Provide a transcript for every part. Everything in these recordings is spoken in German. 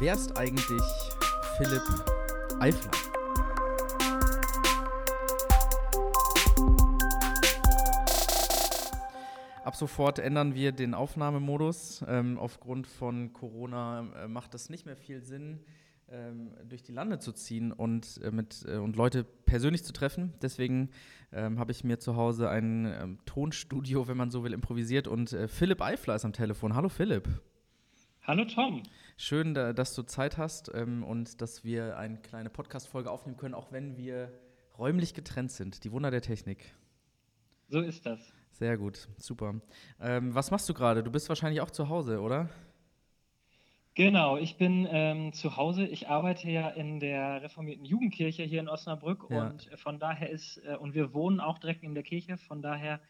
Wer ist eigentlich Philipp Eifler? Ab sofort ändern wir den Aufnahmemodus. Ähm, aufgrund von Corona äh, macht es nicht mehr viel Sinn, ähm, durch die Lande zu ziehen und, äh, mit, äh, und Leute persönlich zu treffen. Deswegen ähm, habe ich mir zu Hause ein ähm, Tonstudio, wenn man so will, improvisiert und äh, Philipp Eifler ist am Telefon. Hallo Philipp. Hallo Tom. Schön, da, dass du Zeit hast ähm, und dass wir eine kleine Podcast-Folge aufnehmen können, auch wenn wir räumlich getrennt sind. Die Wunder der Technik. So ist das. Sehr gut, super. Ähm, was machst du gerade? Du bist wahrscheinlich auch zu Hause, oder? Genau, ich bin ähm, zu Hause. Ich arbeite ja in der reformierten Jugendkirche hier in Osnabrück Ja. und von daher ist, äh, und wir wohnen auch direkt in der Kirche, von daher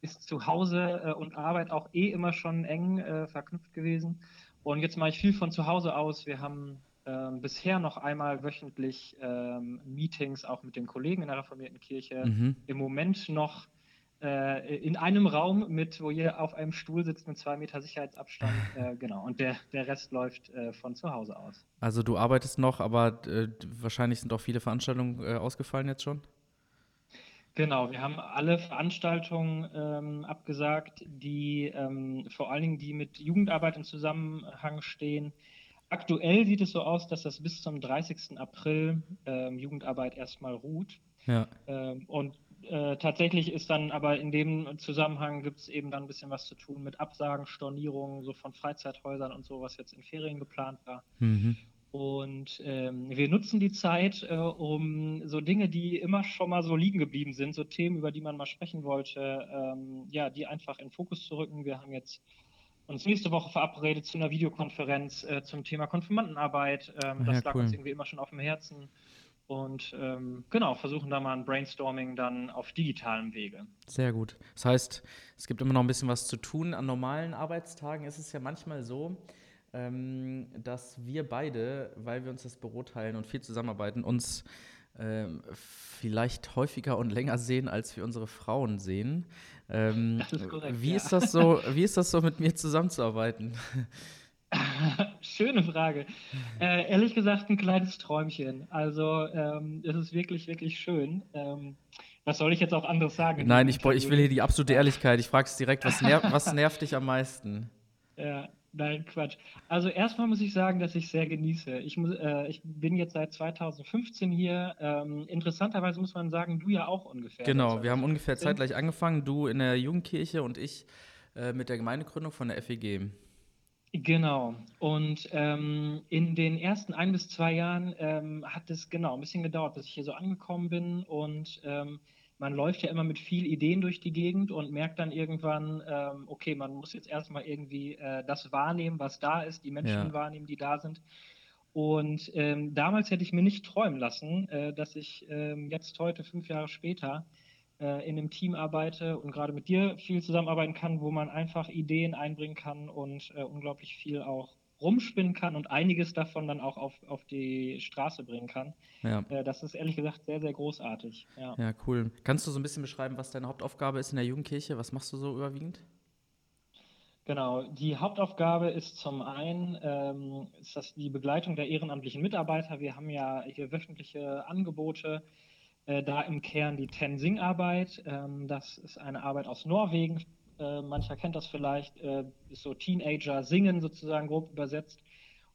ist zu Hause äh, und Arbeit auch eh immer schon eng äh, verknüpft gewesen. Und jetzt mache ich viel von zu Hause aus. Wir haben ähm, bisher noch einmal wöchentlich ähm, Meetings auch mit den Kollegen in der reformierten Kirche. Mhm. Im Moment noch äh, in einem Raum mit, wo ihr auf einem Stuhl sitzt mit zwei Meter Sicherheitsabstand. Äh, genau. Und der, der Rest läuft äh, von zu Hause aus. Also du arbeitest noch, aber äh, wahrscheinlich sind auch viele Veranstaltungen äh, ausgefallen jetzt schon. Genau, wir haben alle Veranstaltungen ähm, abgesagt, die ähm, vor allen Dingen die mit Jugendarbeit im Zusammenhang stehen. Aktuell sieht es so aus, dass das bis zum 30. April ähm, Jugendarbeit erstmal ruht. Ja. Ähm, und äh, tatsächlich ist dann aber in dem Zusammenhang gibt es eben dann ein bisschen was zu tun mit Absagen, Stornierungen, so von Freizeithäusern und so, was jetzt in Ferien geplant war. Mhm. Und ähm, wir nutzen die Zeit, äh, um so Dinge, die immer schon mal so liegen geblieben sind, so Themen, über die man mal sprechen wollte, ähm, ja, die einfach in den Fokus zu rücken. Wir haben jetzt uns nächste Woche verabredet zu einer Videokonferenz äh, zum Thema Konfirmandenarbeit. Ähm, Ah, das ja, lag cool. uns irgendwie immer schon auf dem Herzen. Und ähm, genau, versuchen da mal ein Brainstorming dann auf digitalem Wege. Sehr gut. Das heißt, es gibt immer noch ein bisschen was zu tun. An normalen Arbeitstagen ist es ja manchmal so, ähm, dass wir beide, weil wir uns das Büro teilen und viel zusammenarbeiten, uns ähm, vielleicht häufiger und länger sehen, als wir unsere Frauen sehen. Ähm, Das ist korrekt, wie ja. ist das so? Wie ist das so, mit mir zusammenzuarbeiten? Schöne Frage. Äh, ehrlich gesagt, ein kleines Träumchen. Also, ähm, es ist wirklich, wirklich schön. Ähm, was soll ich jetzt auch anderes sagen? in Nein, ich, ich will hier die absolute Ehrlichkeit. Ich frage es direkt. Was, ner was nervt dich am meisten? Ja, nein, Quatsch. Also erstmal muss ich sagen, dass ich sehr genieße. Ich, muss, äh, ich bin jetzt seit 2015 hier. Ähm, interessanterweise muss man sagen, du ja auch ungefähr. Genau, seit wir haben ungefähr 2015. zeitgleich angefangen. Du in der Jugendkirche und ich äh, mit der Gemeindegründung von der FEG. Genau. Und ähm, in den ersten ein bis zwei Jahren ähm, hat es genau ein bisschen gedauert, bis ich hier so angekommen bin. Und ähm, man läuft ja immer mit viel Ideen durch die Gegend und merkt dann irgendwann, ähm, okay, man muss jetzt erstmal irgendwie äh, das wahrnehmen, was da ist, die Menschen Ja. wahrnehmen, die da sind. Und ähm, damals hätte ich mir nicht träumen lassen, äh, dass ich ähm, jetzt heute, fünf Jahre später, äh, in einem Team arbeite und gerade mit dir viel zusammenarbeiten kann, wo man einfach Ideen einbringen kann und äh, unglaublich viel auch rumspinnen kann und einiges davon dann auch auf, auf die Straße bringen kann. Ja. Äh, das ist ehrlich gesagt sehr, sehr großartig. Ja. Ja, cool. Kannst du so ein bisschen beschreiben, was deine Hauptaufgabe ist in der Jugendkirche? Was machst du so überwiegend? Genau, die Hauptaufgabe ist zum einen ähm, ist das die Begleitung der ehrenamtlichen Mitarbeiter. Wir haben ja hier wöchentliche Angebote, äh, da im Kern die Tensing-Arbeit. Ähm, das ist eine Arbeit aus Norwegen. Äh, mancher kennt das vielleicht, äh, ist so Teenager singen sozusagen grob übersetzt.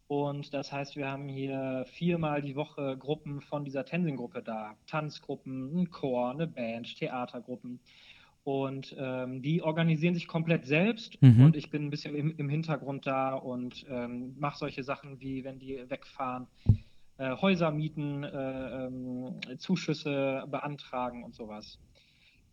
Und das heißt, wir haben hier viermal die Woche Gruppen von dieser Tensing-Gruppe da. Tanzgruppen, ein Chor, eine Band, Theatergruppen. Und ähm, die organisieren sich komplett selbst Mhm. und ich bin ein bisschen im, im Hintergrund da und ähm, mache solche Sachen wie, wenn die wegfahren, äh, Häuser mieten, äh, ähm, Zuschüsse beantragen und sowas.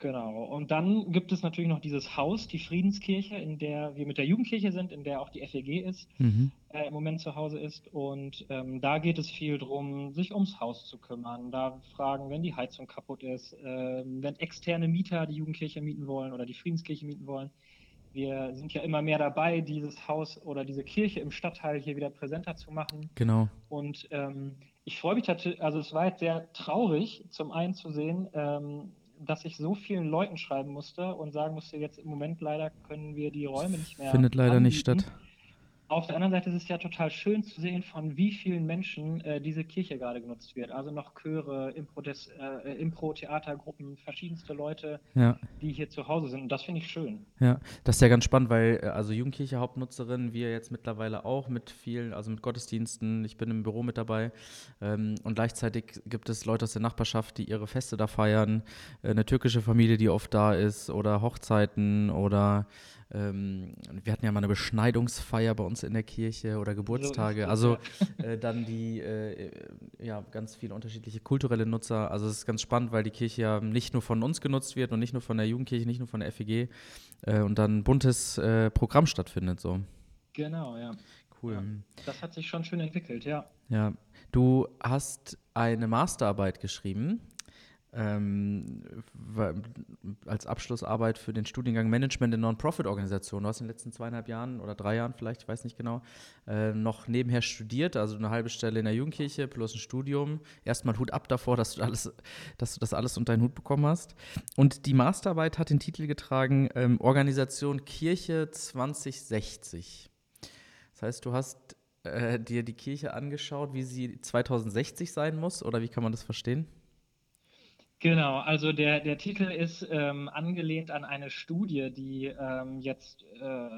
Genau. Und dann gibt es natürlich noch dieses Haus, die Friedenskirche, in der wir mit der Jugendkirche sind, in der auch die FEG ist Mhm. äh, im Moment zu Hause ist. Und ähm, da geht es viel darum, sich ums Haus zu kümmern. Da fragen, wenn die Heizung kaputt ist, ähm, wenn externe Mieter die Jugendkirche mieten wollen oder die Friedenskirche mieten wollen. Wir sind ja immer mehr dabei, dieses Haus oder diese Kirche im Stadtteil hier wieder präsenter zu machen. Genau. Und ähm, ich freue mich also es war jetzt sehr traurig, zum einen zu sehen, ähm, dass ich so vielen Leuten schreiben musste und sagen musste, jetzt im Moment leider können wir die Räume nicht mehr. Findet leider nicht anbieten. statt. Auf der anderen Seite ist es ja total schön zu sehen, von wie vielen Menschen äh, diese Kirche gerade genutzt wird. Also noch Chöre, äh, Impro-Theatergruppen, verschiedenste Leute, ja. die hier zu Hause sind. Und das finde ich schön. Ja, das ist ja ganz spannend, weil äh, also Jugendkirche Hauptnutzerin, wir jetzt mittlerweile auch mit vielen, also mit Gottesdiensten, ich bin im Büro mit dabei. Ähm, und gleichzeitig gibt es Leute aus der Nachbarschaft, die ihre Feste da feiern, äh, eine türkische Familie, die oft da ist, oder Hochzeiten oder ähm, wir hatten ja mal eine Beschneidungsfeier bei uns in der Kirche oder Geburtstage. So also äh, dann die, äh, ja, ganz viele unterschiedliche kulturelle Nutzer. Also es ist ganz spannend, weil die Kirche ja nicht nur von uns genutzt wird und nicht nur von der Jugendkirche, nicht nur von der FEG äh, und dann ein buntes äh, Programm stattfindet. So. Genau, ja. Cool. Ja, das hat sich schon schön entwickelt, ja. Ja. Du hast eine Masterarbeit geschrieben ähm, als Abschlussarbeit für den Studiengang Management in Non-Profit-Organisationen. Du hast in den letzten zweieinhalb Jahren oder drei Jahren vielleicht, ich weiß nicht genau, äh, noch nebenher studiert, also eine halbe Stelle in der Jugendkirche plus ein Studium. Erstmal Hut ab davor, dass du, alles, dass du das alles unter deinen Hut bekommen hast. Und die Masterarbeit hat den Titel getragen ähm, Organisation Kirche 2060. Das heißt, du hast äh, dir die Kirche angeschaut, wie sie 2060 sein muss, oder wie kann man das verstehen? Genau, also der, der Titel ist ähm, angelehnt an eine Studie, die ähm, jetzt äh,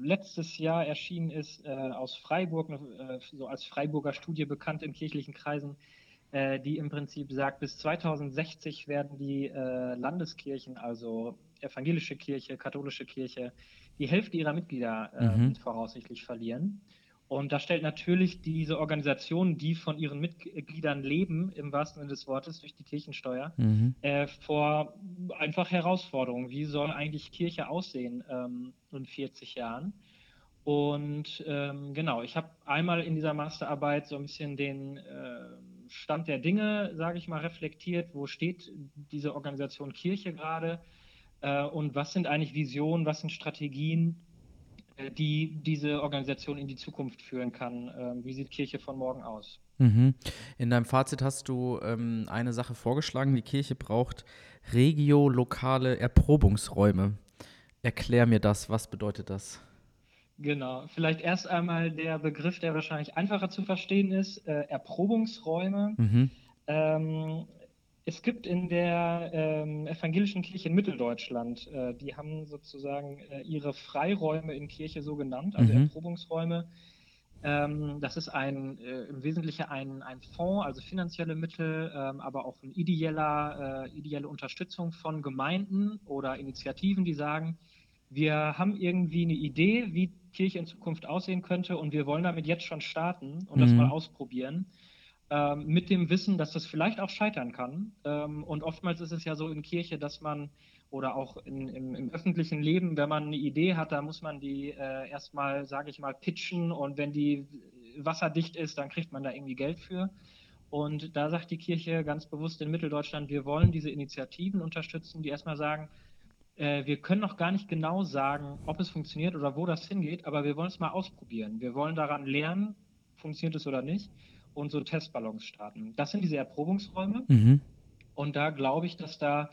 letztes Jahr erschienen ist, äh, aus Freiburg, äh, so als Freiburger Studie bekannt in kirchlichen Kreisen, äh, die im Prinzip sagt, bis 2060 werden die äh, Landeskirchen, also evangelische Kirche, katholische Kirche, die Hälfte ihrer Mitglieder ähm, mhm. voraussichtlich verlieren. Und da stellt natürlich diese Organisation, die von ihren Mitgliedern leben, im wahrsten Sinne des Wortes, durch die Kirchensteuer, mhm. äh, vor einfach Herausforderungen. Wie soll eigentlich Kirche aussehen ähm, in 40 Jahren? Und ähm, genau, ich habe einmal in dieser Masterarbeit so ein bisschen den äh, Stand der Dinge, sage ich mal, reflektiert. Wo steht diese Organisation Kirche gerade? Äh, und was sind eigentlich Visionen, was sind Strategien? Äh, die diese Organisation in die Zukunft führen kann. Ähm, wie sieht Kirche von morgen aus? Mhm. In deinem Fazit hast du ähm, eine Sache vorgeschlagen, die Kirche braucht regiolokale Erprobungsräume. Erklär mir das, was bedeutet das? Genau, vielleicht erst einmal der Begriff, der wahrscheinlich einfacher zu verstehen ist, äh, Erprobungsräume. Mhm. Ähm, es gibt in der ähm, evangelischen Kirche in Mitteldeutschland, äh, die haben sozusagen äh, ihre Freiräume in Kirche so genannt, also mhm. Erprobungsräume. Ähm, das ist ein, äh, im Wesentlichen ein, ein Fonds, also finanzielle Mittel, ähm, aber auch eine ideeller, äh, ideelle Unterstützung von Gemeinden oder Initiativen, die sagen, wir haben irgendwie eine Idee, wie Kirche in Zukunft aussehen könnte und wir wollen damit jetzt schon starten und mhm. das mal ausprobieren ähm, mit dem Wissen, dass das vielleicht auch scheitern kann. Ähm, und oftmals ist es ja so in Kirche, dass man oder auch in, im, im, öffentlichen Leben, wenn man eine Idee hat, da muss man die äh, erstmal, sage ich mal, pitchen und wenn die wasserdicht ist, dann kriegt man da irgendwie Geld für. Und da sagt die Kirche ganz bewusst in Mitteldeutschland, wir wollen diese Initiativen unterstützen, die erstmal sagen, äh, wir können noch gar nicht genau sagen, ob es funktioniert oder wo das hingeht, aber wir wollen es mal ausprobieren. Wir wollen daran lernen, funktioniert es oder nicht und so Testballons starten. Das sind diese Erprobungsräume. Mhm. Und da glaube ich, dass da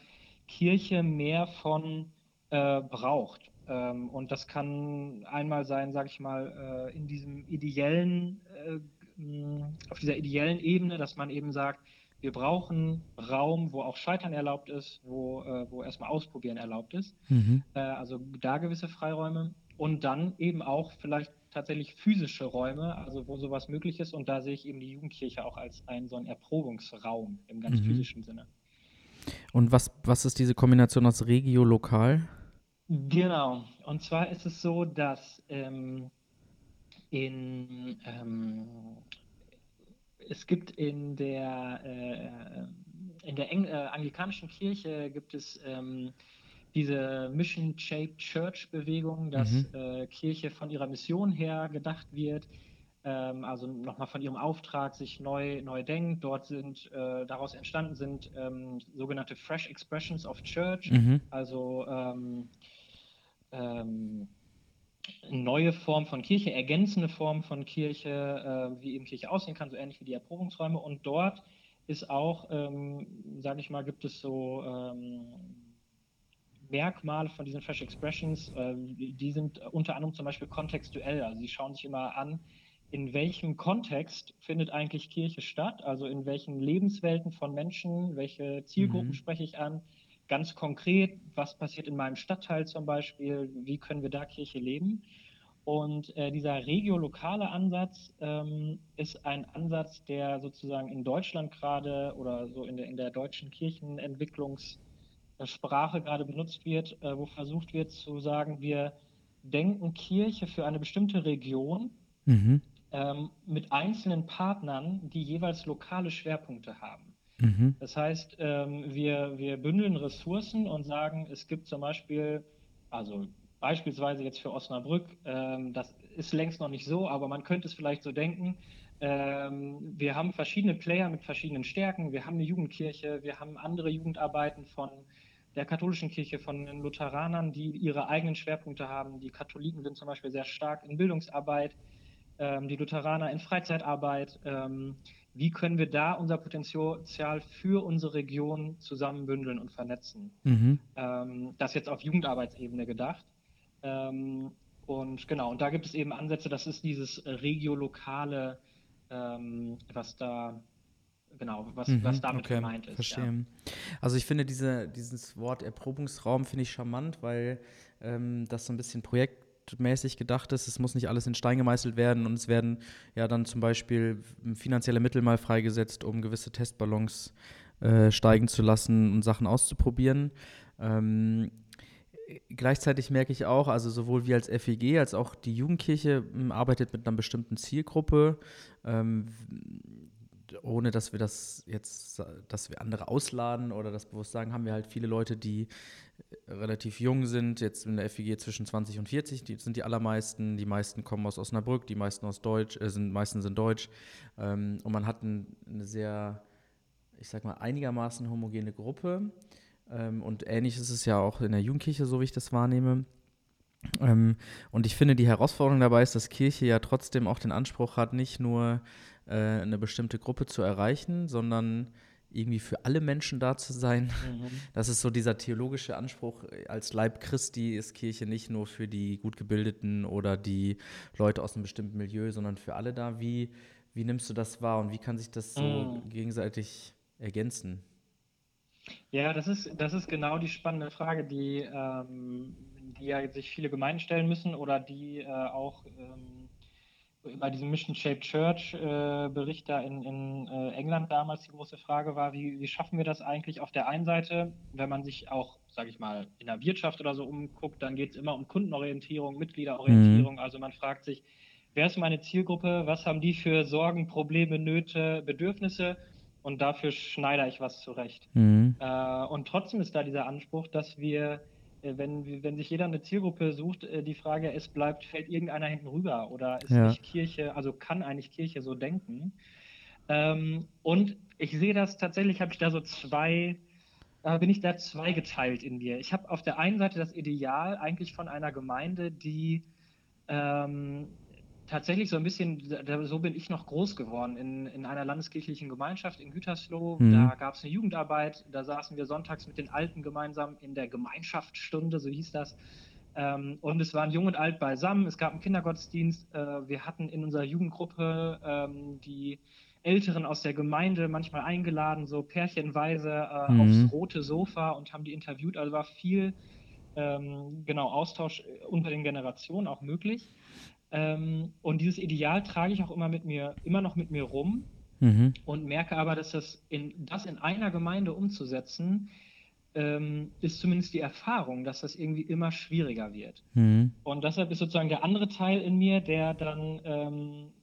Kirche mehr von äh, braucht. Ähm, und das kann einmal sein, sage ich mal, äh, in diesem ideellen, äh, auf dieser ideellen Ebene, dass man eben sagt, wir brauchen Raum, wo auch Scheitern erlaubt ist, wo, äh, wo erstmal Ausprobieren erlaubt ist. Mhm. Äh, also da gewisse Freiräume. Und dann eben auch vielleicht tatsächlich physische Räume, also wo sowas möglich ist. Und da sehe ich eben die Jugendkirche auch als einen so einen Erprobungsraum im ganz mhm. physischen Sinne. Und was, was ist diese Kombination aus Regio-Lokal? Genau. Und zwar ist es so, dass ähm, in, ähm, es gibt in der, äh, in der Eng äh, anglikanischen Kirche gibt es ähm, diese Mission Shaped Church Bewegung, dass mhm. äh, Kirche von ihrer Mission her gedacht wird, ähm, also nochmal von ihrem Auftrag sich neu, neu denkt. Dort sind äh, daraus entstanden sind ähm, sogenannte Fresh Expressions of Church, mhm. also ähm, ähm neue Form von Kirche, ergänzende Form von Kirche, äh, wie eben Kirche aussehen kann, so ähnlich wie die Erprobungsräume. Und dort ist auch, ähm, sage ich mal, gibt es so ähm, Merkmale von diesen Fresh Expressions, äh, die sind unter anderem zum Beispiel kontextuell. Also sie schauen sich immer an, in welchem Kontext findet eigentlich Kirche statt, also in welchen Lebenswelten von Menschen, welche Zielgruppen mhm. spreche ich an, ganz konkret, was passiert in meinem Stadtteil zum Beispiel, wie können wir da Kirche leben. Und äh, dieser regiolokale Ansatz ähm, ist ein Ansatz, der sozusagen in Deutschland gerade oder so in der, in der deutschen Kirchenentwicklungssprache gerade benutzt wird, äh, wo versucht wird zu sagen, wir denken Kirche für eine bestimmte Region mhm. ähm, mit einzelnen Partnern, die jeweils lokale Schwerpunkte haben. Mhm. Das heißt, ähm, wir, wir bündeln Ressourcen und sagen, es gibt zum Beispiel, also beispielsweise jetzt für Osnabrück, ähm, das ist längst noch nicht so, aber man könnte es vielleicht so denken. Ähm, wir haben verschiedene Player mit verschiedenen Stärken. Wir haben eine Jugendkirche, wir haben andere Jugendarbeiten von der katholischen Kirche, von den Lutheranern, die ihre eigenen Schwerpunkte haben. Die Katholiken sind zum Beispiel sehr stark in Bildungsarbeit, ähm, die Lutheraner in Freizeitarbeit. Ähm, wie können wir da unser Potenzial für unsere Region zusammenbündeln und vernetzen? Mhm. Ähm, das jetzt auf Jugendarbeitsebene gedacht. Ähm, und genau, und da gibt es eben Ansätze, das ist dieses regiolokale, ähm, was da genau, was, mhm, was damit okay, gemeint ist. Verstehe. Ja. Also ich finde diese, dieses Wort Erprobungsraum finde ich charmant, weil ähm, das so ein bisschen projektmäßig gedacht ist. Es muss nicht alles in Stein gemeißelt werden und es werden ja dann zum Beispiel finanzielle Mittel mal freigesetzt, um gewisse Testballons äh, steigen zu lassen und Sachen auszuprobieren. Ähm, gleichzeitig merke ich auch, also sowohl wir als FEG als auch die Jugendkirche hm, arbeitet mit einer bestimmten Zielgruppe, ähm, ohne dass wir das jetzt, dass wir andere ausladen oder das bewusst sagen, haben wir halt viele Leute, die relativ jung sind, jetzt in der FEG zwischen 20 und 40, die sind die allermeisten, die meisten kommen aus Osnabrück, die meisten aus Deutsch, äh, sind, meisten sind Deutsch. Ähm, und man hat ein, eine sehr, ich sag mal, einigermaßen homogene Gruppe. Ähm, und ähnlich ist es ja auch in der Jugendkirche, so wie ich das wahrnehme. Ähm, und ich finde, die Herausforderung dabei ist, dass Kirche ja trotzdem auch den Anspruch hat, nicht nur äh, eine bestimmte Gruppe zu erreichen, sondern irgendwie für alle Menschen da zu sein. Mhm. Das ist so dieser theologische Anspruch. Als Leib Christi ist Kirche nicht nur für die gut gebildeten oder die Leute aus einem bestimmten Milieu, sondern für alle da. Wie, wie nimmst du das wahr und wie kann sich das so mhm. gegenseitig ergänzen? Ja, das ist, das ist genau die spannende Frage, die, ähm, die ja sich viele Gemeinden stellen müssen oder die äh, auch ähm, bei diesem Mission Shaped Church äh, Bericht da in, in äh, England damals die große Frage war, wie, wie schaffen wir das eigentlich auf der einen Seite, wenn man sich auch, sage ich mal, in der Wirtschaft oder so umguckt, dann geht es immer um Kundenorientierung, Mitgliederorientierung. Mhm. Also man fragt sich, wer ist meine Zielgruppe, was haben die für Sorgen, Probleme, Nöte, Bedürfnisse und dafür schneide ich was zurecht. Mhm. Äh, und trotzdem ist da dieser Anspruch, dass wir, wenn, wenn sich jeder eine Zielgruppe sucht, äh, die Frage, es bleibt, fällt irgendeiner hinten rüber oder ist ja. nicht Kirche, also kann eigentlich Kirche so denken? Ähm, und ich sehe das tatsächlich, habe ich da so zwei, äh, bin ich da zweigeteilt in mir. Ich habe auf der einen Seite das Ideal eigentlich von einer Gemeinde, die ähm, tatsächlich so ein bisschen, so bin ich noch groß geworden in, in einer landeskirchlichen Gemeinschaft in Gütersloh. Mhm. Da gab es eine Jugendarbeit, da saßen wir sonntags mit den Alten gemeinsam in der Gemeinschaftsstunde, so hieß das. Ähm, und es waren Jung und Alt beisammen, es gab einen Kindergottesdienst, äh, wir hatten in unserer Jugendgruppe ähm, die Älteren aus der Gemeinde manchmal eingeladen, so pärchenweise äh, mhm. aufs rote Sofa und haben die interviewt. Also war viel ähm, genau Austausch unter den Generationen auch möglich. Ähm, und dieses Ideal trage ich auch immer mit mir, immer noch mit mir rum mhm. und merke aber, dass das in, das in einer Gemeinde umzusetzen, ähm, ist zumindest die Erfahrung, dass das irgendwie immer schwieriger wird. Mhm. Und deshalb ist sozusagen der andere Teil in mir, der dann ähm,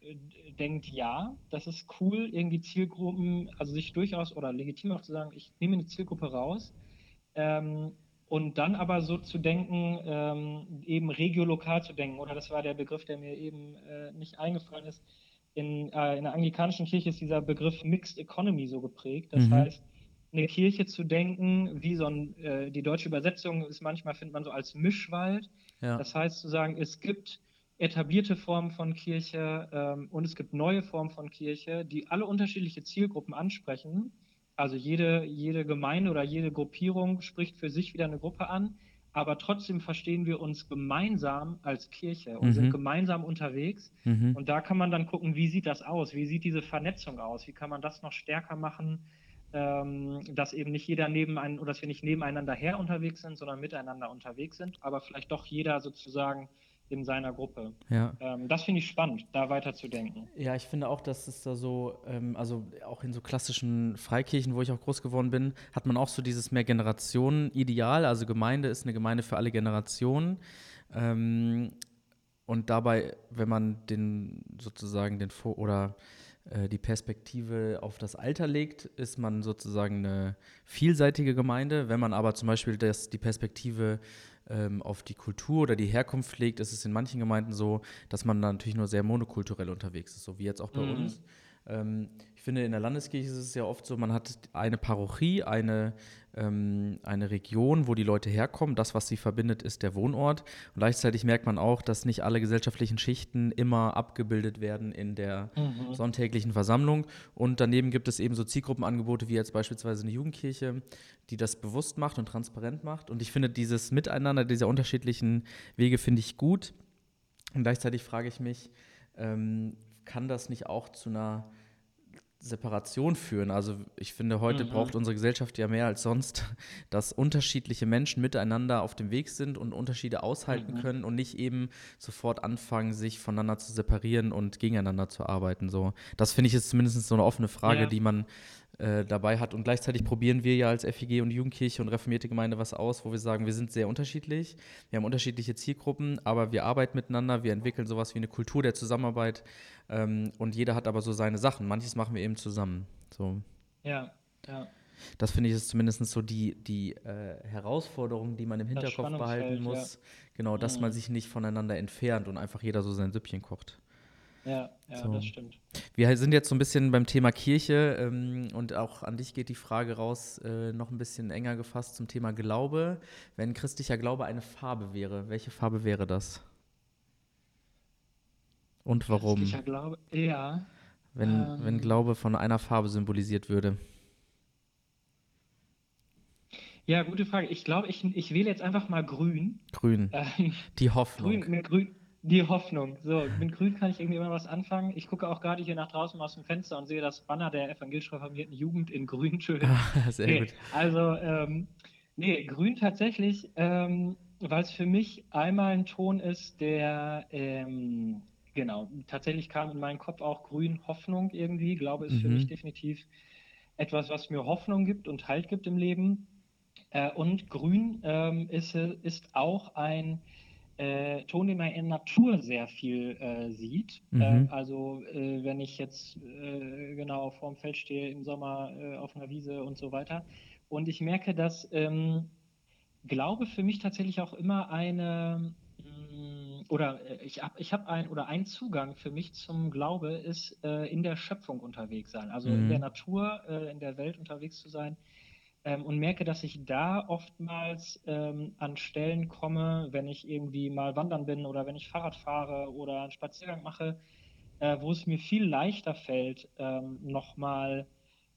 äh, denkt, ja, das ist cool, irgendwie Zielgruppen, also sich durchaus oder legitim auch zu sagen, ich nehme eine Zielgruppe raus ähm, und dann aber so zu denken, ähm, eben regiolokal zu denken, oder das war der Begriff, der mir eben äh, nicht eingefallen ist. In, äh, in der anglikanischen Kirche ist dieser Begriff Mixed Economy so geprägt. Das mhm. heißt, eine Kirche zu denken, wie so ein, äh, die deutsche Übersetzung ist manchmal, findet man so als Mischwald. Ja. Das heißt zu sagen, es gibt etablierte Formen von Kirche ähm, und es gibt neue Formen von Kirche, die alle unterschiedliche Zielgruppen ansprechen Also jede, jede Gemeinde oder jede Gruppierung spricht für sich wieder eine Gruppe an, aber trotzdem verstehen wir uns gemeinsam als Kirche und Mhm. sind gemeinsam unterwegs. Mhm. Und da kann man dann gucken, wie sieht das aus? Wie sieht diese Vernetzung aus? Wie kann man das noch stärker machen, ähm, dass eben nicht jeder neben einen oder dass wir nicht nebeneinander her unterwegs sind, sondern miteinander unterwegs sind, aber vielleicht doch jeder sozusagen in seiner Gruppe. Ja. Ähm, das finde ich spannend, da weiter zu denken. Ja, ich finde auch, dass es da so, ähm, also auch in so klassischen Freikirchen, wo ich auch groß geworden bin, hat man auch so dieses mehr Generationen-Ideal. Also Gemeinde ist eine Gemeinde für alle Generationen. Ähm, und dabei, wenn man den sozusagen den Vor- oder äh, die Perspektive auf das Alter legt, ist man sozusagen eine vielseitige Gemeinde. Wenn man aber zum Beispiel das, die Perspektive ähm, auf die Kultur oder die Herkunft legt, ist es in manchen Gemeinden so, dass man da natürlich nur sehr monokulturell unterwegs ist, so wie jetzt auch bei Mhm. uns. Ähm, ich finde, in der Landeskirche ist es ja oft so, man hat eine Parochie, eine, ähm, eine Region, wo die Leute herkommen. Das, was sie verbindet, ist der Wohnort. Und gleichzeitig merkt man auch, dass nicht alle gesellschaftlichen Schichten immer abgebildet werden in der Mhm. sonntäglichen Versammlung. Und daneben gibt es eben so Zielgruppenangebote wie jetzt beispielsweise eine Jugendkirche, die das bewusst macht und transparent macht. Und ich finde dieses Miteinander dieser unterschiedlichen Wege finde ich gut. Und gleichzeitig frage ich mich, ähm, kann das nicht auch zu einer Separation führen? Also ich finde, heute Mhm. braucht unsere Gesellschaft ja mehr als sonst, dass unterschiedliche Menschen miteinander auf dem Weg sind und Unterschiede aushalten Mhm. können und nicht eben sofort anfangen, sich voneinander zu separieren und gegeneinander zu arbeiten. So, das finde ich ist zumindest so eine offene Frage, Ja. die man äh, dabei hat. Und gleichzeitig probieren wir ja als FEG und Jugendkirche und reformierte Gemeinde was aus, wo wir sagen, wir sind sehr unterschiedlich, wir haben unterschiedliche Zielgruppen, aber wir arbeiten miteinander, wir entwickeln sowas wie eine Kultur der Zusammenarbeit ähm, und jeder hat aber so seine Sachen. Manches machen wir eben zusammen. So. Ja, ja. Das finde ich ist zumindest so die, die äh, Herausforderung, die man im Hinterkopf behalten muss. Genau, dass Mhm. man sich nicht voneinander entfernt und einfach jeder so sein Süppchen kocht. Ja, ja, So. das stimmt. Wir sind jetzt so ein bisschen beim Thema Kirche ähm, und auch an dich geht die Frage raus, äh, noch ein bisschen enger gefasst zum Thema Glaube. Wenn christlicher Glaube eine Farbe wäre, welche Farbe wäre das? Und warum? Christlicher Glaube, ja. Wenn, Ähm. wenn Glaube von einer Farbe symbolisiert würde. Ja, gute Frage. Ich glaube, ich, ich wähle jetzt einfach mal grün. Grün. Ähm, Die Hoffnung. grün, grün, die Hoffnung. So, mit grün kann ich irgendwie immer was anfangen. Ich gucke auch gerade hier nach draußen aus dem Fenster und sehe das Banner der evangelisch reformierten Jugend in grün schön. Sehr Nee, gut. also, ähm, nee, grün tatsächlich, ähm, weil es für mich einmal ein Ton ist, der, ähm, genau, tatsächlich kam in meinen Kopf auch grün Hoffnung irgendwie. Glaube ist für Mhm. mich definitiv etwas, was mir Hoffnung gibt und Halt gibt im Leben. Äh, und grün ähm, ist, ist auch ein äh, Ton, den man in Natur sehr viel äh, sieht. Mhm. Äh, also äh, wenn ich jetzt äh, genau vorm Feld stehe im Sommer äh, auf einer Wiese und so weiter. Und ich merke, dass ähm, Glaube für mich tatsächlich auch immer eine mh, oder äh, ich habe ich hab ein oder ein Zugang für mich zum Glaube ist äh, in der Schöpfung unterwegs sein, also in Mhm. der Natur, äh, in der Welt unterwegs zu sein ähm, und merke, dass ich da oftmals ähm, an Stellen komme, wenn ich irgendwie mal wandern bin oder wenn ich Fahrrad fahre oder einen Spaziergang mache, äh, wo es mir viel leichter fällt, ähm, nochmal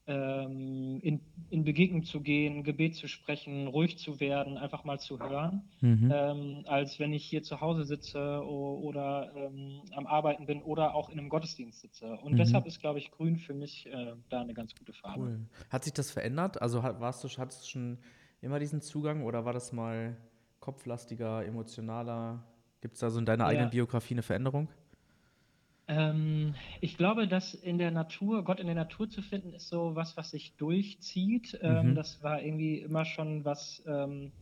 ähm, in, in Begegnung zu gehen, Gebet zu sprechen, ruhig zu werden, einfach mal zu hören, Mhm. ähm, als wenn ich hier zu Hause sitze o- oder ähm, am Arbeiten bin oder auch in einem Gottesdienst sitze. Und Mhm. deshalb ist, glaube ich, Grün für mich äh, da eine ganz gute Farbe. Cool. Hat sich das verändert? Also hat, warst du, hattest du schon immer diesen Zugang oder war das mal kopflastiger, emotionaler? Gibt es da so in deiner Ja. eigenen Biografie eine Veränderung? Ähm, ich glaube, dass in der Natur, Gott in der Natur zu finden, ist so was, was sich durchzieht. Ähm, Mhm. das war irgendwie immer schon was, ähm,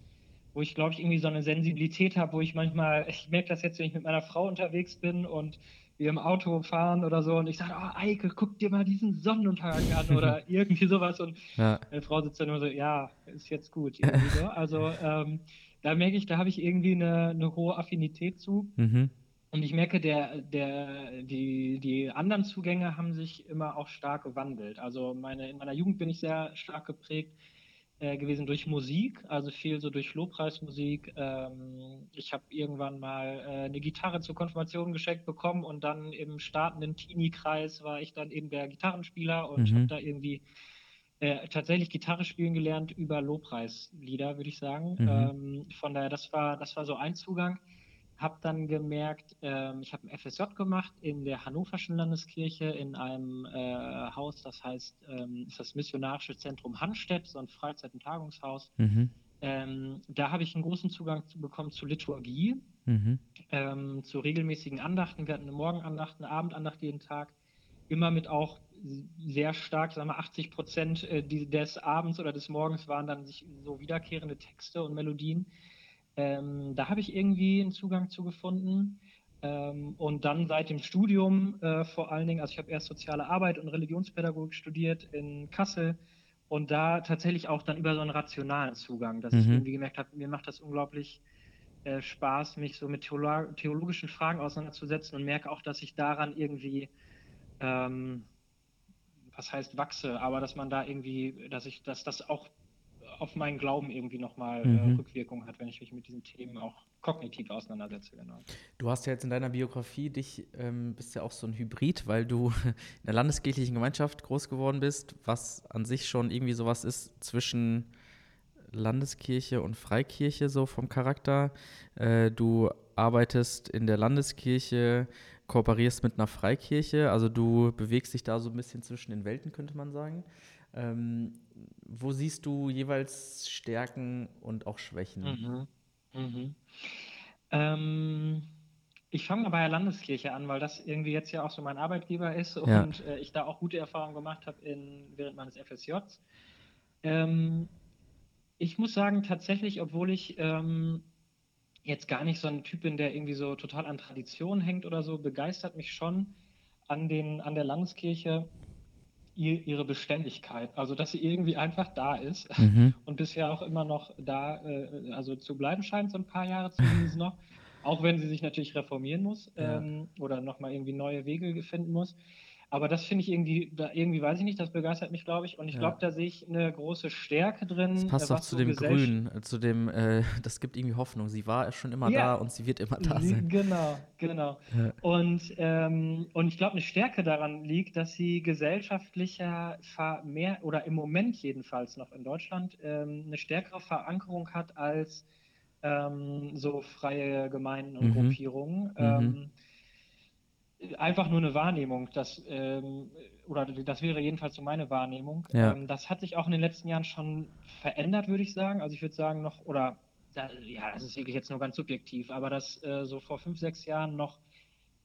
wo ich, glaube ich, irgendwie so eine Sensibilität habe, wo ich manchmal, ich merke das jetzt, wenn ich mit meiner Frau unterwegs bin und wir im Auto fahren oder so und ich sage, oh, Eike, guck dir mal diesen Sonnenuntergang an oder irgendwie sowas und Ja. meine Frau sitzt dann nur so, ja, ist jetzt gut. So. Also ähm, da merke ich, da habe ich irgendwie eine, eine hohe Affinität zu. Mhm. Und ich merke, der, der, die, die anderen Zugänge haben sich immer auch stark gewandelt. Also meine, in meiner Jugend bin ich sehr stark geprägt äh, gewesen durch Musik, also viel so durch Lobpreismusik. Ähm, ich habe irgendwann mal äh, eine Gitarre zur Konfirmation geschenkt bekommen und dann im startenden Teenie-Kreis war ich dann eben der Gitarrenspieler und Mhm. habe da irgendwie äh, tatsächlich Gitarre spielen gelernt über Lobpreislieder, würde ich sagen. Mhm. Ähm, von daher, das war, das war so ein Zugang. Hab dann gemerkt, ähm, ich habe ein FSJ gemacht in der Hannoverschen Landeskirche in einem äh, Haus, das heißt, ähm, ist das Missionarische Zentrum Hannstedt, so ein Freizeit- und Tagungshaus. Mhm. Ähm, da habe ich einen großen Zugang zu bekommen zu Liturgie, Mhm. ähm, zu regelmäßigen Andachten. Wir hatten eine Morgenandacht, eine Abendandacht jeden Tag. Immer mit auch sehr stark, sagen wir 80 Prozent äh, des Abends oder des Morgens waren dann sich so wiederkehrende Texte und Melodien. Ähm, da habe ich irgendwie einen Zugang zu gefunden. Ähm, und dann seit dem Studium äh, vor allen Dingen, also ich habe erst soziale Arbeit und Religionspädagogik studiert in Kassel und da tatsächlich auch dann über so einen rationalen Zugang, dass ich Mhm. irgendwie gemerkt habe, mir macht das unglaublich äh, Spaß, mich so mit theolo theologischen Fragen auseinanderzusetzen und merke auch, dass ich daran irgendwie, ähm, was heißt wachse, aber dass man da irgendwie, dass ich, dass das auch auf meinen Glauben irgendwie nochmal Mhm. äh, Rückwirkung hat, wenn ich mich mit diesen Themen auch kognitiv auseinandersetze, genau. Du hast ja jetzt in deiner Biografie dich, ähm, bist ja auch so ein Hybrid, weil du in der landeskirchlichen Gemeinschaft groß geworden bist, was an sich schon irgendwie sowas ist zwischen Landeskirche und Freikirche, so vom Charakter. Äh, du arbeitest in der Landeskirche, kooperierst mit einer Freikirche, also du bewegst dich da so ein bisschen zwischen den Welten, könnte man sagen. Ähm, wo siehst du jeweils Stärken und auch Schwächen? Mhm. Mhm. Ähm, ich fange mal bei der Landeskirche an, weil das irgendwie jetzt ja auch so mein Arbeitgeber ist Ja. und äh, ich da auch gute Erfahrungen gemacht habe in, während meines FSJs. Ähm, ich muss sagen, tatsächlich, obwohl ich ähm, jetzt gar nicht so ein Typ bin, der irgendwie so total an Tradition hängt oder so, begeistert mich schon an den, an der Landeskirche ihr, ihre Beständigkeit. Also, dass sie irgendwie einfach da ist Mhm. und bisher auch immer noch da, äh, also zu bleiben scheint, so ein paar Jahre zumindest noch. Auch wenn sie sich natürlich reformieren muss Ja. ähm, oder nochmal irgendwie neue Wege finden muss. Aber das finde ich irgendwie, da, irgendwie weiß ich nicht, das begeistert mich, glaube ich. Und ich Ja. glaube, da sehe ich eine große Stärke drin. Das passt äh, auch was zu dem Gesell- Grün, äh, zu dem, äh, das gibt irgendwie Hoffnung. Sie war schon immer Ja. da und sie wird immer da sein. Genau, genau. Ja. Und, ähm, und ich glaube, eine Stärke daran liegt, dass sie gesellschaftlicher mehr oder im Moment jedenfalls noch in Deutschland ähm, eine stärkere Verankerung hat als ähm, so freie Gemeinden und Mhm. Gruppierungen. Mhm. Einfach nur eine Wahrnehmung, das, ähm, oder das wäre jedenfalls so meine Wahrnehmung. Ja. Ähm, das hat sich auch in den letzten Jahren schon verändert, würde ich sagen. Also ich würde sagen noch, oder da, ja, das ist wirklich jetzt nur ganz subjektiv, aber dass äh, so vor fünf, sechs Jahren noch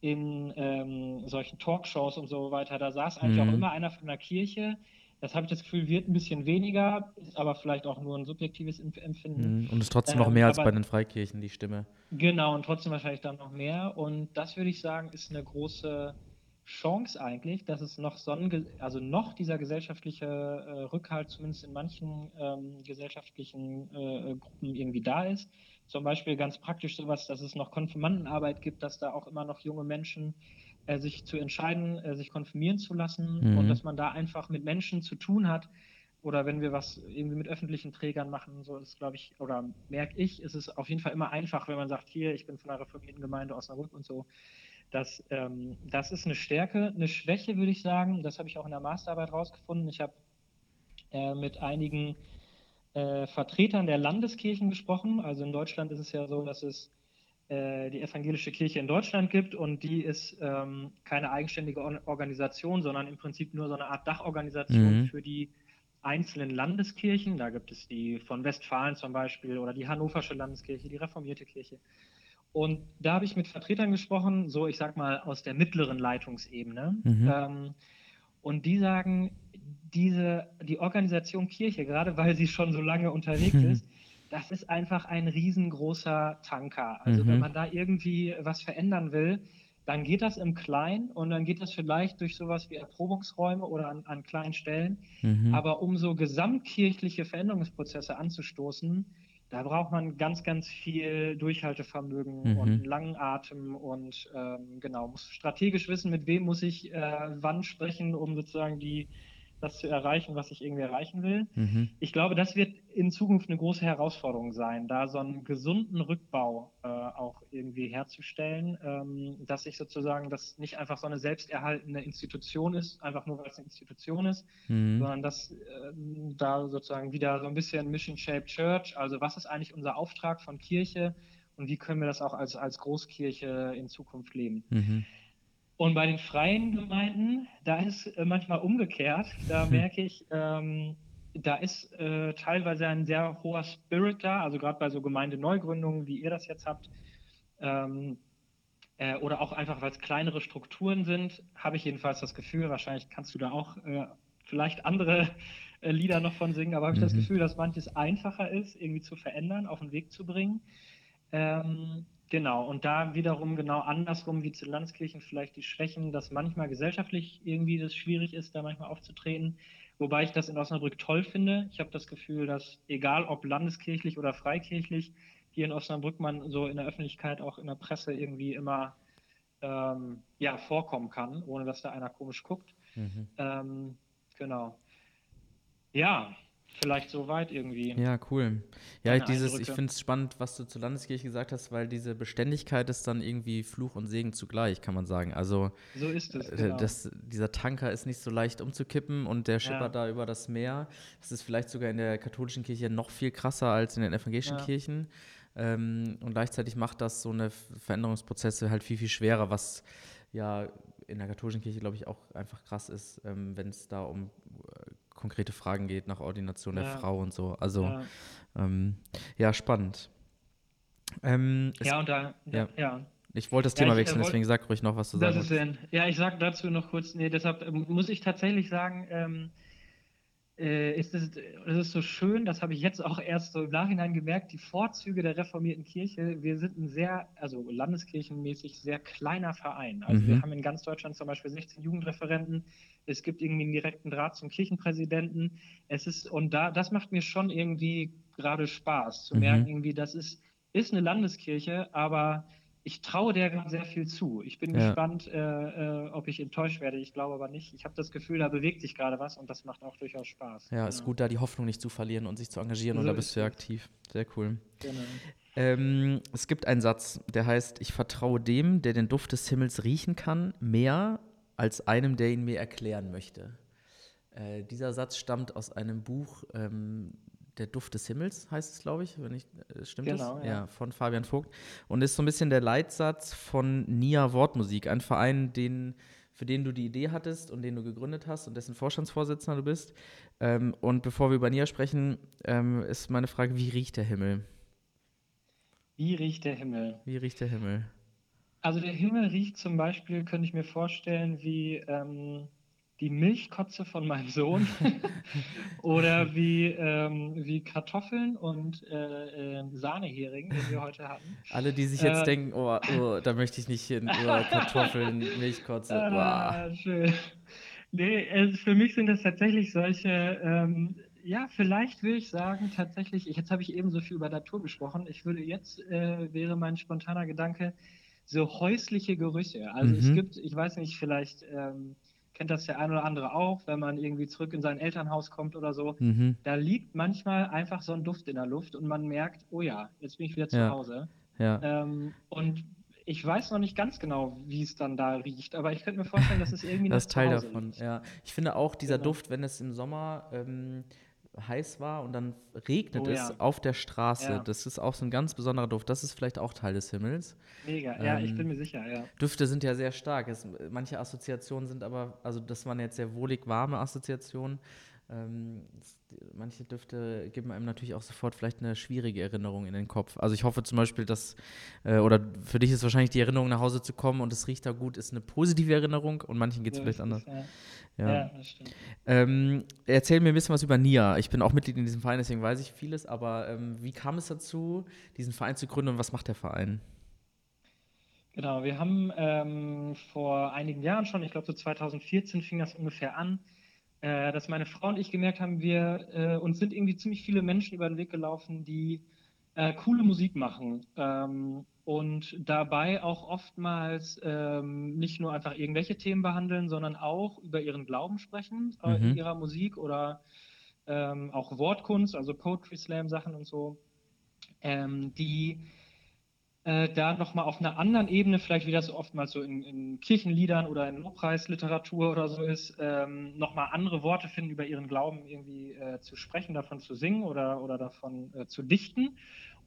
in ähm, solchen Talkshows und so weiter, da saß eigentlich Mhm. auch immer einer von der Kirche. Das habe ich das Gefühl, wird ein bisschen weniger, ist aber vielleicht auch nur ein subjektives Empf- Empfinden. Mhm. Und es ist trotzdem noch Ähm, mehr als bei den Freikirchen, die Stimme. Genau, und trotzdem wahrscheinlich dann noch mehr. Und das würde ich sagen, ist eine große Chance eigentlich, dass es noch so ein, also noch dieser gesellschaftliche äh, Rückhalt zumindest in manchen ähm, gesellschaftlichen äh, Gruppen irgendwie da ist. Zum Beispiel ganz praktisch sowas, dass es noch Konfirmandenarbeit gibt, dass da auch immer noch junge Menschen äh, sich zu entscheiden, äh, sich konfirmieren zu lassen Mhm. und dass man da einfach mit Menschen zu tun hat, oder wenn wir was irgendwie mit öffentlichen Trägern machen, so ist, glaube ich, oder merke ich, ist es auf jeden Fall immer einfach, wenn man sagt, hier, ich bin von einer reformierten Gemeinde Osnabrück und so. Das, ähm, das ist eine Stärke. Eine Schwäche, würde ich sagen, das habe ich auch in der Masterarbeit rausgefunden. Ich habe äh, mit einigen äh, Vertretern der Landeskirchen gesprochen. Also in Deutschland ist es ja so, dass es die evangelische Kirche in Deutschland gibt und die ist ähm, keine eigenständige Or Organisation, sondern im Prinzip nur so eine Art Dachorganisation Mhm. für die einzelnen Landeskirchen. Da gibt es die von Westfalen zum Beispiel oder die Hannoversche Landeskirche, die reformierte Kirche. Und da habe ich mit Vertretern gesprochen, so ich sag mal aus der mittleren Leitungsebene. Mhm. Ähm, und die sagen, diese, die Organisation Kirche, gerade weil sie schon so lange unterwegs ist, das ist einfach ein riesengroßer Tanker. Also Mhm. wenn man da irgendwie was verändern will, dann geht das im Kleinen und dann geht das vielleicht durch sowas wie Erprobungsräume oder an, an kleinen Stellen. Mhm. Aber um so gesamtkirchliche Veränderungsprozesse anzustoßen, da braucht man ganz, ganz viel Durchhaltevermögen Mhm. und langen Atem und ähm, genau, muss strategisch wissen, mit wem muss ich äh, wann sprechen, um sozusagen die, das zu erreichen, was ich irgendwie erreichen will. Mhm. Ich glaube, das wird in Zukunft eine große Herausforderung sein, da so einen gesunden Rückbau äh, auch irgendwie herzustellen, ähm, dass sich sozusagen das nicht einfach so eine selbsterhaltende Institution ist, einfach nur weil es eine Institution ist, mhm. sondern dass äh, da sozusagen wieder so ein bisschen Mission Shaped Church, also was ist eigentlich unser Auftrag von Kirche und wie können wir das auch als, als Großkirche in Zukunft leben. Mhm. Und bei den freien Gemeinden, da ist äh, manchmal umgekehrt. Da hm. merke ich, ähm, da ist äh, teilweise ein sehr hoher Spirit da, also gerade bei so Gemeindeneugründungen, wie ihr das jetzt habt, ähm, äh, oder auch einfach, weil es kleinere Strukturen sind, habe ich jedenfalls das Gefühl, wahrscheinlich kannst du da auch äh, vielleicht andere äh, Lieder noch von singen, aber habe ich das mhm. Gefühl, dass manches einfacher ist, irgendwie zu verändern, auf den Weg zu bringen. Ähm, Genau, und da wiederum genau andersrum wie zu Landeskirchen vielleicht die Schwächen, dass manchmal gesellschaftlich irgendwie das schwierig ist, da manchmal aufzutreten. Wobei ich das in Osnabrück toll finde. Ich habe das Gefühl, dass egal ob landeskirchlich oder freikirchlich, hier in Osnabrück man so in der Öffentlichkeit, auch in der Presse irgendwie immer ähm, ja, vorkommen kann, ohne dass da einer komisch guckt. Mhm. Ähm, genau. Ja, vielleicht so weit irgendwie. Ja, cool. Ja, dieses, ich finde es spannend, was du zur Landeskirche gesagt hast, weil diese Beständigkeit ist dann irgendwie Fluch und Segen zugleich, kann man sagen. Also so ist es. Äh, genau. Das, dieser Tanker ist nicht so leicht umzukippen und der schippert ja. da über das Meer. Das ist vielleicht sogar in der katholischen Kirche noch viel krasser als in den evangelischen ja. Kirchen. Ähm, und gleichzeitig macht das so eine Veränderungsprozesse halt viel, viel schwerer, was ja in der katholischen Kirche, glaube ich, auch einfach krass ist, ähm, wenn es da um konkrete Fragen geht nach Ordination ja. der Frau und so. Also ja, ähm, ja spannend. Ähm, ja, und da, ja. ja. Ich wollte das Thema ich, wechseln, äh, deswegen sag ruhig noch, was du sagst. Ja, ich sage dazu noch kurz, nee, deshalb ähm, muss ich tatsächlich sagen, ähm, äh, ist es, das ist so schön, das habe ich jetzt auch erst so im Nachhinein gemerkt, die Vorzüge der reformierten Kirche. Wir sind ein sehr, also landeskirchenmäßig sehr kleiner Verein. Also mhm. wir haben in ganz Deutschland zum Beispiel 16 Jugendreferenten. Es gibt irgendwie einen direkten Draht zum Kirchenpräsidenten. Es ist, und da, das macht mir schon irgendwie gerade Spaß, zu mhm. merken, irgendwie, das ist, ist eine Landeskirche, aber ich traue der gerade sehr viel zu. Ich bin ja. gespannt, äh, äh, ob ich enttäuscht werde. Ich glaube aber nicht. Ich habe das Gefühl, da bewegt sich gerade was und das macht auch durchaus Spaß. Ja, genau. ist gut, da die Hoffnung nicht zu verlieren und sich zu engagieren so und da bist du ja aktiv. Sehr cool. Genau. Ähm, es gibt einen Satz, der heißt, ich vertraue dem, der den Duft des Himmels riechen kann, mehr als einem, der ihn mir erklären möchte. Äh, dieser Satz stammt aus einem Buch, ähm, der Duft des Himmels heißt es, glaube ich, wenn ich äh, stimmt genau, das? Ja. ja. von Fabian Vogt und ist so ein bisschen der Leitsatz von Nia Wortmusik, ein Verein, den für den du die Idee hattest und den du gegründet hast und dessen Vorstandsvorsitzender du bist. Ähm, und bevor wir über Nia sprechen, ähm, ist meine Frage, wie riecht der Himmel? Wie riecht der Himmel? Wie riecht der Himmel? Also der Himmel riecht zum Beispiel, könnte ich mir vorstellen, wie ähm, die Milchkotze von meinem Sohn oder wie, ähm, wie Kartoffeln und äh, äh, Sahnehering, den wir heute hatten. Alle, die sich jetzt äh, denken, oh, oh, da möchte ich nicht hin, oh, Kartoffeln, Milchkotze. Ah, schön. Nee, also für mich sind das tatsächlich solche, ähm, ja, vielleicht will ich sagen, tatsächlich, jetzt habe ich eben so viel über Natur gesprochen, ich würde jetzt, äh, wäre mein spontaner Gedanke, so häusliche Gerüche. Also mhm. es gibt, ich weiß nicht, vielleicht ähm, kennt das der ein oder andere auch, wenn man irgendwie zurück in sein Elternhaus kommt oder so. Mhm. Da liegt manchmal einfach so ein Duft in der Luft und man merkt, oh ja, jetzt bin ich wieder zu ja. Hause. Ja. Ähm, und ich weiß noch nicht ganz genau, wie es dann da riecht, aber ich könnte mir vorstellen, dass es irgendwie das Teil davon. Liegt. Ja, ich finde auch dieser genau. Duft, wenn es im Sommer ähm, heiß war und dann regnet oh, es ja. auf der Straße. Ja. Das ist auch so ein ganz besonderer Duft. Das ist vielleicht auch Teil des Himmels. Mega, ähm, ja, ich ähm, bin mir sicher, ja. Düfte sind ja sehr stark. Es, manche Assoziationen sind aber, also das waren jetzt sehr wohlig warme Assoziationen. Ähm, manche Düfte geben einem natürlich auch sofort vielleicht eine schwierige Erinnerung in den Kopf. Also ich hoffe zum Beispiel, dass, äh, oder für dich ist wahrscheinlich die Erinnerung nach Hause zu kommen und es riecht da gut, ist eine positive Erinnerung und manchen geht es so vielleicht anders. Ja. Ja. ja, das stimmt. Ähm, erzähl mir ein bisschen was über NIA. Ich bin auch Mitglied in diesem Verein, deswegen weiß ich vieles, aber ähm, wie kam es dazu, diesen Verein zu gründen und was macht der Verein? Genau, wir haben ähm, vor einigen Jahren schon, ich glaube so 2014 fing das ungefähr an, äh, dass meine Frau und ich gemerkt haben, wir äh, uns sind irgendwie ziemlich viele Menschen über den Weg gelaufen, die äh, coole Musik machen. Ähm, und dabei auch oftmals ähm, nicht nur einfach irgendwelche Themen behandeln, sondern auch über ihren Glauben sprechen äh, in Mhm. ihrer Musik oder ähm, auch Wortkunst, also Poetry Slam Sachen und so, ähm, die äh, da nochmal auf einer anderen Ebene, vielleicht wie das oftmals so in, in Kirchenliedern oder in Lobpreisliteratur oder so ist, ähm, nochmal andere Worte finden, über ihren Glauben irgendwie äh, zu sprechen, davon zu singen oder, oder davon äh, zu dichten.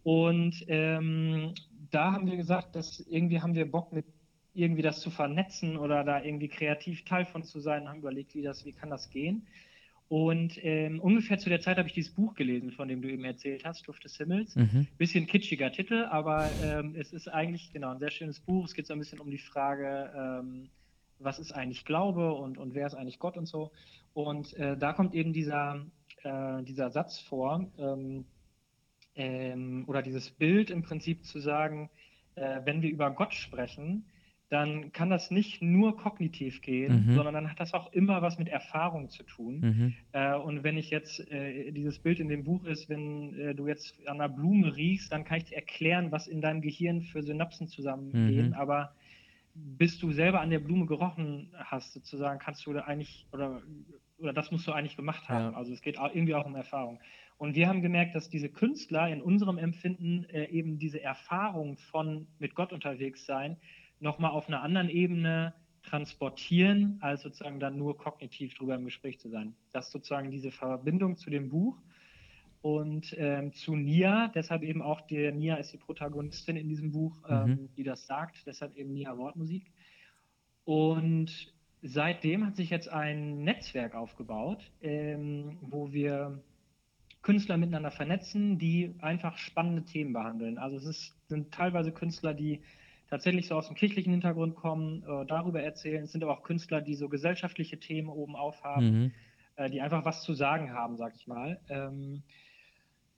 Und ähm, da haben wir gesagt, dass irgendwie haben wir Bock mit irgendwie das zu vernetzen oder da irgendwie kreativ Teil von zu sein, haben überlegt, wie das, wie kann das gehen. Und ähm, ungefähr zu der Zeit habe ich dieses Buch gelesen, von dem du eben erzählt hast, Duft des Himmels. Mhm. Bisschen kitschiger Titel, aber ähm, es ist eigentlich genau ein sehr schönes Buch. Es geht so ein bisschen um die Frage, ähm, was ist eigentlich Glaube und, und wer ist eigentlich Gott und so. Und äh, da kommt eben dieser, äh, dieser Satz vor, ähm, ähm, oder dieses Bild im Prinzip zu sagen, äh, wenn wir über Gott sprechen, dann kann das nicht nur kognitiv gehen, Mhm. sondern dann hat das auch immer was mit Erfahrung zu tun. Mhm. Äh, und wenn ich jetzt, äh, dieses Bild in dem Buch ist, wenn äh, du jetzt an einer Blume riechst, dann kann ich dir erklären, was in deinem Gehirn für Synapsen zusammengehen. Mhm. Aber bis du selber an der Blume gerochen hast, sozusagen, kannst du da eigentlich, oder, oder das musst du eigentlich gemacht haben. Ja. Also es geht auch irgendwie auch um Erfahrung. Und wir haben gemerkt, dass diese Künstler in unserem Empfinden äh, eben diese Erfahrung von mit Gott unterwegs sein nochmal auf einer anderen Ebene transportieren, als sozusagen dann nur kognitiv drüber im Gespräch zu sein. Das ist sozusagen diese Verbindung zu dem Buch und ähm, zu Nia, deshalb eben auch der Nia ist die Protagonistin in diesem Buch, ähm, Mhm. die das sagt, deshalb eben Nia Wortmusik. Und seitdem hat sich jetzt ein Netzwerk aufgebaut, ähm, wo wir Künstler miteinander vernetzen, die einfach spannende Themen behandeln. Also es ist, sind teilweise Künstler, die tatsächlich so aus dem kirchlichen Hintergrund kommen, äh, darüber erzählen. Es sind aber auch Künstler, die so gesellschaftliche Themen oben aufhaben, Mhm. äh, die einfach was zu sagen haben, sag ich mal. Ähm,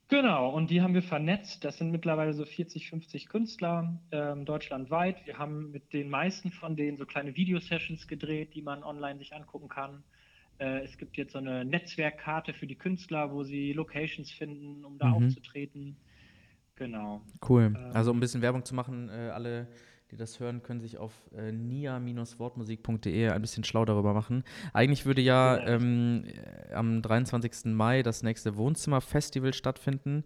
genau, und die haben wir vernetzt. Das sind mittlerweile so 40, 50 Künstler ähm, deutschlandweit. Wir haben mit den meisten von denen so kleine Videosessions gedreht, die man online sich angucken kann. Äh, es gibt jetzt so eine Netzwerkkarte für die Künstler, wo sie Locations finden, um da Mhm. aufzutreten. Genau. Cool. Ähm, Also um ein bisschen Werbung zu machen, äh, alle, die das hören, können sich auf äh, nia-wortmusik.de ein bisschen schlau darüber machen. Eigentlich würde ja Genau. ähm, äh, am 23. Mai das nächste Wohnzimmerfestival stattfinden.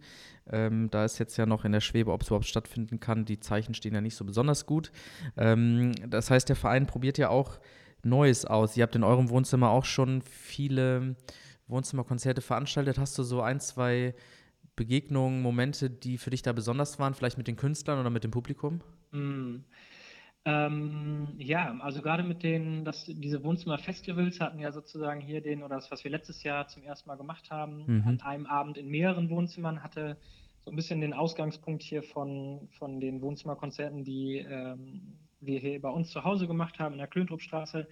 Ähm, da ist jetzt ja noch in der Schwebe, ob es überhaupt stattfinden kann. Die Zeichen stehen ja nicht so besonders gut. Ähm, das heißt, der Verein probiert ja auch Neues aus. Ihr habt in eurem Wohnzimmer auch schon viele Wohnzimmerkonzerte veranstaltet. Hast du so ein, zwei Begegnungen, Momente, die für dich da besonders waren, vielleicht mit den Künstlern oder mit dem Publikum? Mm. Ähm, ja, also gerade mit den, das, diese Wohnzimmer-Festivals hatten ja sozusagen hier den, oder das, was wir letztes Jahr zum ersten Mal gemacht haben, Mhm. an einem Abend in mehreren Wohnzimmern, hatte so ein bisschen den Ausgangspunkt hier von, von den Wohnzimmerkonzerten, die ähm, wir hier bei uns zu Hause gemacht haben, in der Klöntrup-Straße.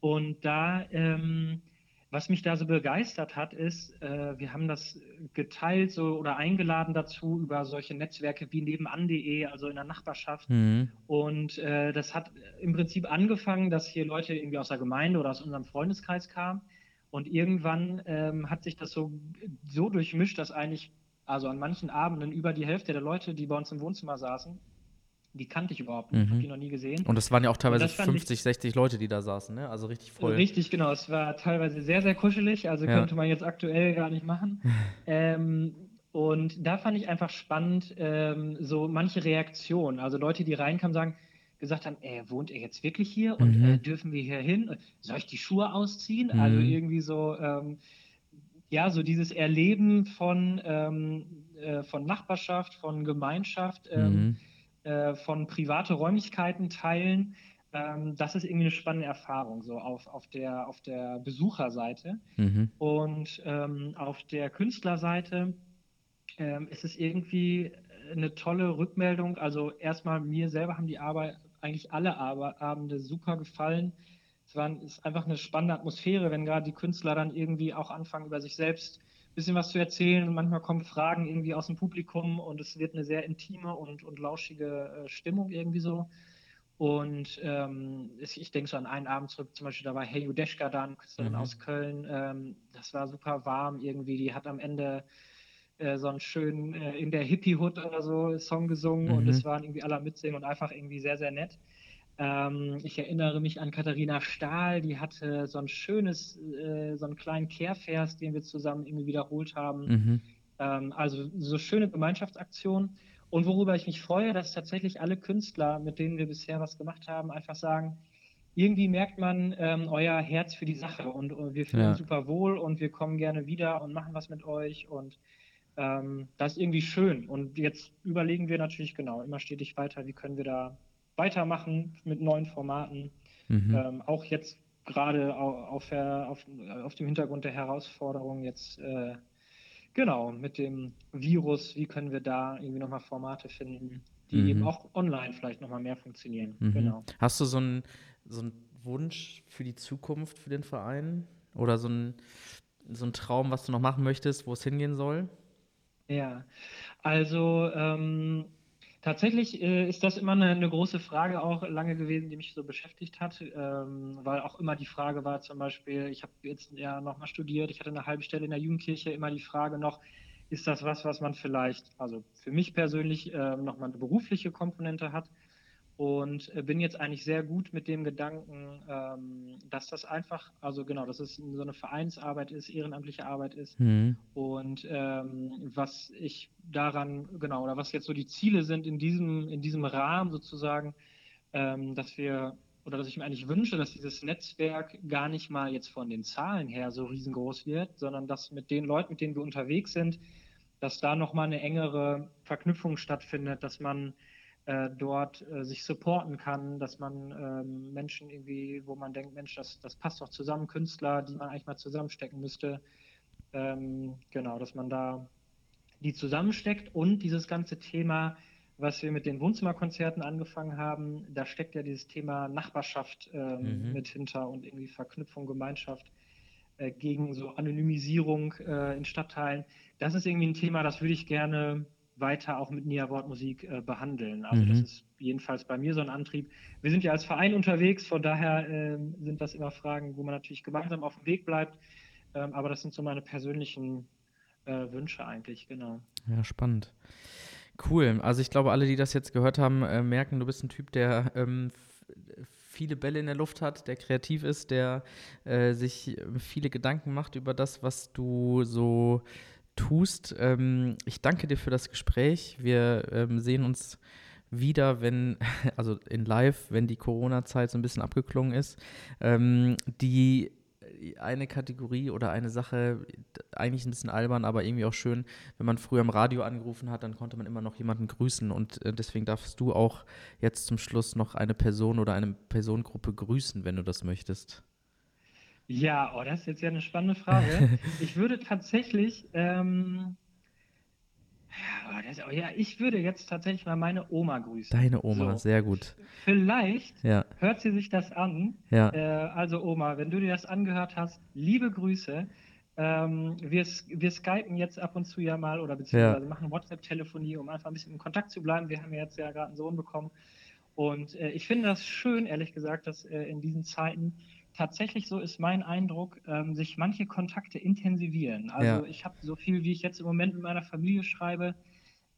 Und da, ähm, was mich da so begeistert hat, ist, äh, wir haben das geteilt so oder eingeladen dazu über solche Netzwerke wie nebenan.de, also in der Nachbarschaft. Mhm. Und äh, das hat im Prinzip angefangen, dass hier Leute irgendwie aus der Gemeinde oder aus unserem Freundeskreis kamen. Und irgendwann ähm, hat sich das so, so durchmischt, dass eigentlich, also an manchen Abenden über die Hälfte der Leute, die bei uns im Wohnzimmer saßen, die kannte ich überhaupt nicht, Mhm. habe die noch nie gesehen. Und das waren ja auch teilweise das fand ich- 50, 60 Leute, die da saßen, ne? Also richtig voll. Richtig, genau. Es war teilweise sehr, sehr kuschelig, also Ja. könnte man jetzt aktuell gar nicht machen. ähm, und da fand ich einfach spannend, ähm, so manche Reaktionen. Also Leute, die reinkamen, sagen, gesagt haben, äh, wohnt ihr jetzt wirklich hier und Mhm. äh, dürfen wir hier hin? Soll ich die Schuhe ausziehen? Also Mhm. irgendwie so, ähm, ja, so dieses Erleben von, ähm, äh, von Nachbarschaft, von Gemeinschaft. Ähm, Mhm. Äh, von private Räumlichkeiten teilen. Ähm, das ist irgendwie eine spannende Erfahrung, so auf, auf, der, auf der Besucherseite. Mhm. Und ähm, auf der Künstlerseite ähm, ist es irgendwie eine tolle Rückmeldung. Also erstmal mir selber haben die Arbeit, eigentlich alle Ar Abende super gefallen. Es war, ist einfach eine spannende Atmosphäre, wenn gerade die Künstler dann irgendwie auch anfangen, über sich selbst bisschen was zu erzählen. Und manchmal kommen Fragen irgendwie aus dem Publikum und es wird eine sehr intime und, und lauschige äh, Stimmung irgendwie so. Und ähm, ich, denke so an einen Abend zurück, zum Beispiel, da war Hey Judeschka da, eine Künstlerin Mhm. aus Köln. Ähm, das war super warm irgendwie. Die hat am Ende äh, so einen schönen äh, in der Hippie-Hood oder so Song gesungen mhm. und es waren irgendwie alle mitsingen und einfach irgendwie sehr, sehr nett. Ähm, ich erinnere mich an Katharina Stahl, die hatte so ein schönes, äh, so einen kleinen Kehrvers, den wir zusammen irgendwie wiederholt haben. Mhm. Ähm, also so schöne Gemeinschaftsaktionen. Und worüber ich mich freue, dass tatsächlich alle Künstler, mit denen wir bisher was gemacht haben, einfach sagen, irgendwie merkt man ähm, euer Herz für die Sache und, und wir fühlen ja. uns super wohl und wir kommen gerne wieder und machen was mit euch und ähm, das ist irgendwie schön. Und jetzt überlegen wir natürlich genau immer stetig weiter, wie können wir da weitermachen mit neuen Formaten. Mhm. Ähm, auch jetzt gerade auf, auf, auf, dem Hintergrund der Herausforderung jetzt äh, genau mit dem Virus, wie können wir da irgendwie nochmal Formate finden, die mhm. eben auch online vielleicht nochmal mehr funktionieren. Mhm. Genau. Hast du so einen so Wunsch für die Zukunft für den Verein oder so ein so ein Traum, was du noch machen möchtest, wo es hingehen soll? Ja, also ähm, Tatsächlich äh, ist das immer eine, eine, große Frage auch lange gewesen, die mich so beschäftigt hat, ähm, weil auch immer die Frage war zum Beispiel, ich habe jetzt ja nochmal studiert, ich hatte eine halbe Stelle in der Jugendkirche, immer die Frage noch, ist das was, was man vielleicht, also für mich persönlich äh, nochmal eine berufliche Komponente hat und äh, bin jetzt eigentlich sehr gut mit dem Gedanken, ähm, dass das einfach, also genau, dass es so eine Vereinsarbeit ist, ehrenamtliche Arbeit ist. Mhm. Und ähm, was ich daran, genau, oder was jetzt so die Ziele sind in diesem, in diesem Rahmen sozusagen, ähm, dass wir, oder dass ich mir eigentlich wünsche, dass dieses Netzwerk gar nicht mal jetzt von den Zahlen her so riesengroß wird, sondern dass mit den Leuten, mit denen wir unterwegs sind, dass da nochmal eine engere Verknüpfung stattfindet, dass man äh, dort äh, sich supporten kann, dass man ähm, Menschen irgendwie, wo man denkt, Mensch, das, das passt doch zusammen, Künstler, die man eigentlich mal zusammenstecken müsste, ähm, genau, dass man da die zusammensteckt und dieses ganze Thema, was wir mit den Wohnzimmerkonzerten angefangen haben, da steckt ja dieses Thema Nachbarschaft ähm, mhm. mit hinter und irgendwie Verknüpfung, Gemeinschaft äh, gegen so Anonymisierung äh, in Stadtteilen. Das ist irgendwie ein Thema, das würde ich gerne weiter auch mit Nia Wortmusik äh, behandeln. Also mhm. das ist jedenfalls bei mir so ein Antrieb. Wir sind ja als Verein unterwegs, von daher äh, sind das immer Fragen, wo man natürlich gemeinsam auf dem Weg bleibt. Ähm, aber das sind so meine persönlichen äh, Wünsche eigentlich, genau. Ja, spannend. Cool. Also ich glaube, alle, die das jetzt gehört haben, äh, merken, du bist ein Typ, der ähm, viele Bälle in der Luft hat, der kreativ ist, der äh, sich viele Gedanken macht über das, was du so tust. Ähm, ich danke dir für das Gespräch. Wir ähm, sehen uns wieder, wenn, also in live, wenn die Corona-Zeit so ein bisschen abgeklungen ist. Ähm, die eine Kategorie oder eine Sache, eigentlich ein bisschen albern, aber irgendwie auch schön, wenn man früher im Radio angerufen hat, dann konnte man immer noch jemanden grüßen und äh, deswegen darfst du auch jetzt zum Schluss noch eine Person oder eine Personengruppe grüßen, wenn du das möchtest. Ja, oh, das ist jetzt ja eine spannende Frage. ich würde tatsächlich, ähm, ja, das, oh, ja, ich würde jetzt tatsächlich mal meine Oma grüßen. Deine Oma, so. sehr gut. Vielleicht ja. hört sie sich das an. Ja. Äh, also Oma, wenn du dir das angehört hast, liebe Grüße. Ähm, wir, wir skypen jetzt ab und zu ja mal oder beziehungsweise ja. machen WhatsApp-Telefonie, um einfach ein bisschen in Kontakt zu bleiben. Wir haben ja jetzt ja gerade einen Sohn bekommen. Und äh, ich finde das schön, ehrlich gesagt, dass äh, in diesen Zeiten tatsächlich so ist mein Eindruck, ähm, sich manche Kontakte intensivieren. Also ja. ich habe so viel, wie ich jetzt im Moment mit meiner Familie schreibe,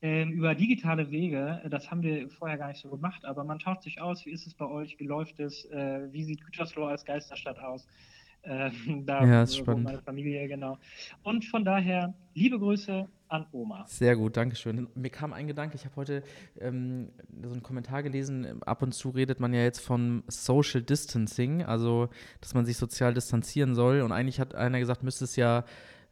ähm, über digitale Wege. Das haben wir vorher gar nicht so gemacht, aber man tauscht sich aus. Wie ist es bei euch? Wie läuft es? Äh, wie sieht Gütersloh als Geisterstadt aus? Äh, da ja, ist spannend. meine Familie, genau. Und von daher, liebe Grüße an Oma. Sehr gut, danke schön. Mir kam ein Gedanke, ich habe heute ähm, so einen Kommentar gelesen, ab und zu redet man ja jetzt von Social Distancing, also dass man sich sozial distanzieren soll. Und eigentlich hat einer gesagt, müsste es ja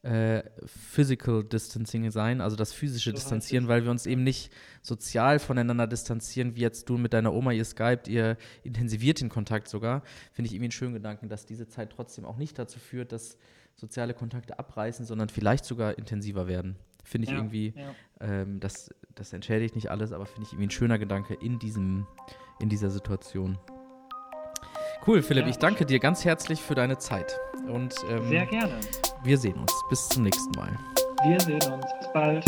äh, Physical Distancing sein, also das physische so Distanzieren, weil wir uns eben nicht sozial voneinander distanzieren, wie jetzt du mit deiner Oma, ihr Skypt, ihr intensiviert den Kontakt sogar. Finde ich irgendwie einen schönen Gedanken, dass diese Zeit trotzdem auch nicht dazu führt, dass soziale Kontakte abreißen, sondern vielleicht sogar intensiver werden. Finde ich ja, irgendwie, ja. Ähm, das, das entschädigt nicht alles, aber finde ich irgendwie ein schöner Gedanke in, diesem, in dieser Situation. Cool, Philipp, ja. ich danke dir ganz herzlich für deine Zeit. Und, ähm, Sehr gerne. Wir sehen uns. Bis zum nächsten Mal. Wir sehen uns. Bis bald.